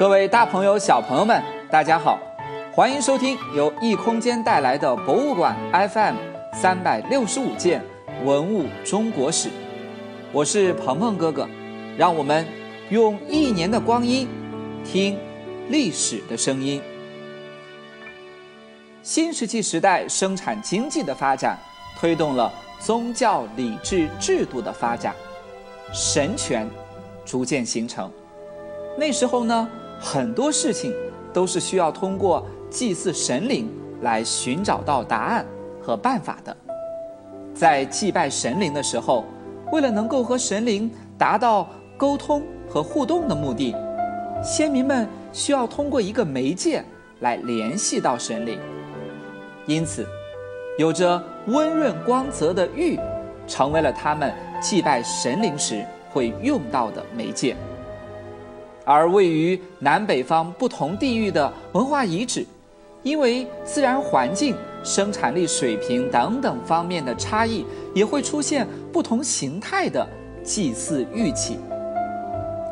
各位大朋友、小朋友们，大家好，欢迎收听由异空间带来的博物馆 FM 三百六十五件文物中国史。我是鹏鹏哥哥，让我们用一年的光阴听历史的声音。新石器时代生产经济的发展，推动了宗教礼制制度的发展，神权逐渐形成。那时候呢，很多事情都是需要通过祭祀神灵来寻找到答案和办法的。在祭拜神灵的时候，为了能够和神灵达到沟通和互动的目的，先民们需要通过一个媒介来联系到神灵。因此，有着温润光泽的玉，成为了他们祭拜神灵时会用到的媒介。而位于南北方不同地域的文化遗址，因为自然环境、生产力水平等等方面的差异，也会出现不同形态的祭祀玉器。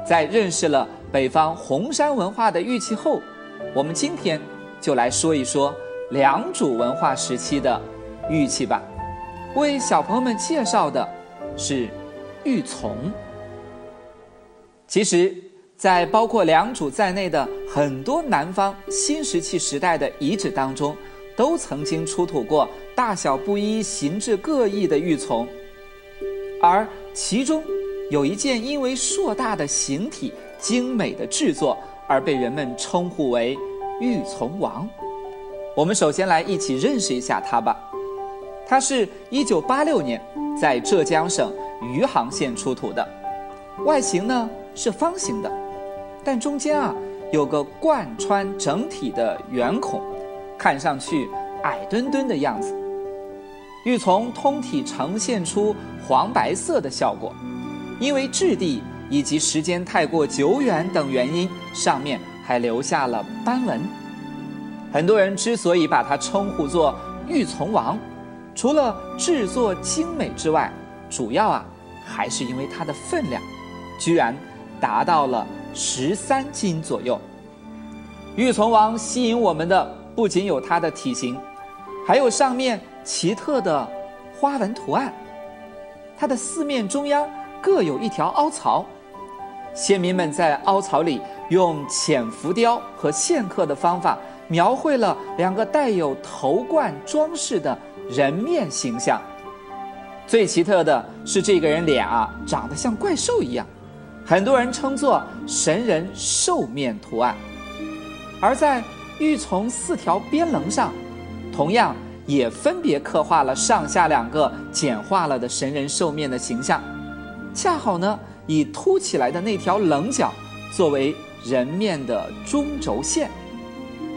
在认识了北方红山文化的玉器后，我们今天就来说一说。良渚文化时期的玉器吧，为小朋友们介绍的是玉琮。其实，在包括良渚在内的很多南方新石器时代的遗址当中，都曾经出土过大小不一、形制各异的玉琮，而其中有一件因为硕大的形体、精美的制作而被人们称呼为“玉琮王”。我们首先来一起认识一下它吧。它是一九八六年在浙江省余杭县出土的，外形呢是方形的，但中间啊有个贯穿整体的圆孔，看上去矮墩墩的样子。玉琮通体呈现出黄白色的效果，因为质地以及时间太过久远等原因，上面还留下了斑纹。很多人之所以把它称呼作“玉琮王”，除了制作精美之外，主要啊还是因为它的分量，居然达到了十三斤左右。玉琮王吸引我们的不仅有它的体型，还有上面奇特的花纹图案。它的四面中央各有一条凹槽，先民们在凹槽里用浅浮雕和线刻的方法。描绘了两个带有头冠装饰的人面形象。最奇特的是，这个人脸啊，长得像怪兽一样，很多人称作神人兽面图案。而在玉琮四条边棱上，同样也分别刻画了上下两个简化了的神人兽面的形象，恰好呢，以凸起来的那条棱角作为人面的中轴线。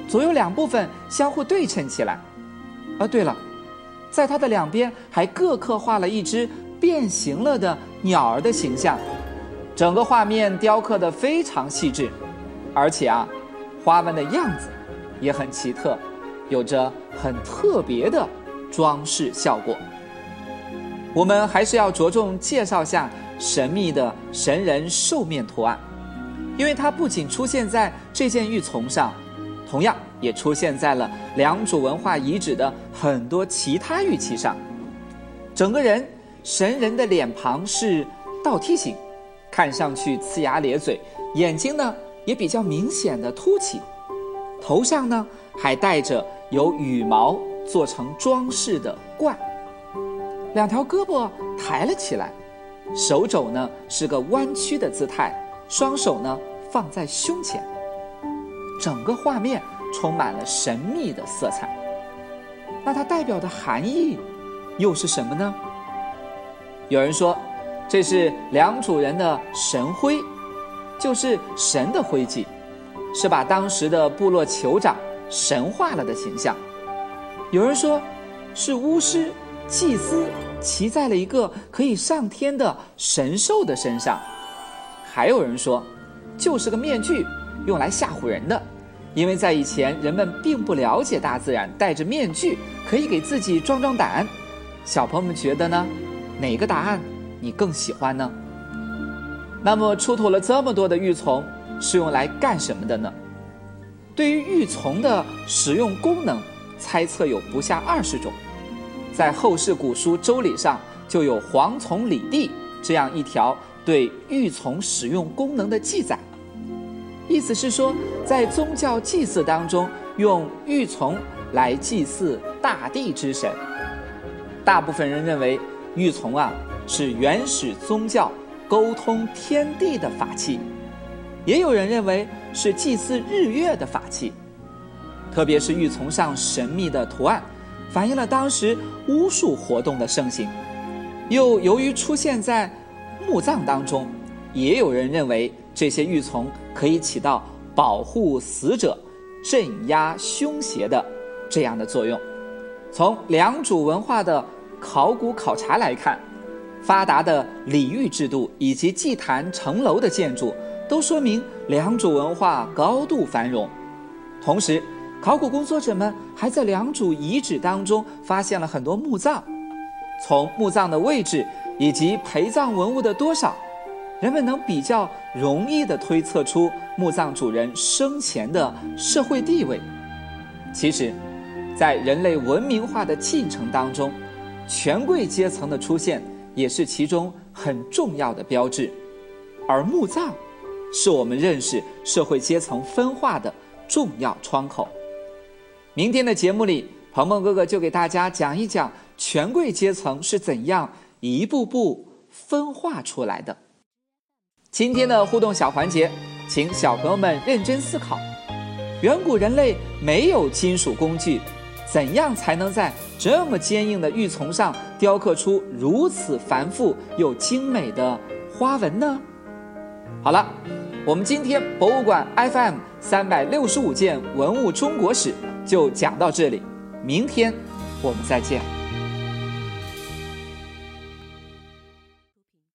左右两部分相互对称起来，啊，对了，在它的两边还各刻画了一只变形了的鸟儿的形象，整个画面雕刻的非常细致，而且啊，花纹的样子也很奇特，有着很特别的装饰效果。我们还是要着重介绍下神秘的神人兽面图案，因为它不仅出现在这件玉琮上。同样也出现在了良渚文化遗址的很多其他玉器上。整个人神人的脸庞是倒梯形，看上去呲牙咧嘴，眼睛呢也比较明显的凸起，头上呢还戴着由羽毛做成装饰的冠，两条胳膊抬了起来，手肘呢是个弯曲的姿态，双手呢放在胸前。整个画面充满了神秘的色彩，那它代表的含义又是什么呢？有人说，这是良渚人的神徽，就是神的徽记，是把当时的部落酋长神化了的形象。有人说，是巫师祭司骑在了一个可以上天的神兽的身上。还有人说，就是个面具。用来吓唬人的，因为在以前人们并不了解大自然，戴着面具可以给自己壮壮胆。小朋友们觉得呢？哪个答案你更喜欢呢？那么出土了这么多的玉琮，是用来干什么的呢？对于玉琮的使用功能，猜测有不下二十种。在后世古书《周礼》上就有“黄琮礼地”这样一条对玉琮使用功能的记载，意思是说，在宗教祭祀当中用玉琮来祭祀大地之神。大部分人认为玉琮啊是原始宗教沟通天地的法器，也有人认为是祭祀日月的法器，特别是玉琮上神秘的图案。反映了当时巫术活动的盛行，又由于出现在墓葬当中，也有人认为这些玉琮可以起到保护死者、镇压凶邪的这样的作用。从良渚文化的考古考察来看，发达的礼遇制度以及祭坛城楼的建筑，都说明良渚文化高度繁荣。同时，考古工作者们还在良渚遗址当中发现了很多墓葬，从墓葬的位置以及陪葬文物的多少，人们能比较容易地推测出墓葬主人生前的社会地位。其实，在人类文明化的进程当中，权贵阶层的出现也是其中很重要的标志，而墓葬，是我们认识社会阶层分化的重要窗口。明天的节目里，鹏鹏哥哥就给大家讲一讲权贵阶层是怎样一步步分化出来的。今天的互动小环节，请小朋友们认真思考：远古人类没有金属工具，怎样才能在这么坚硬的玉琮上雕刻出如此繁复又精美的花纹呢？好了，我们今天博物馆 FM 三百六十五件文物中国史。就讲到这里，明天我们再见。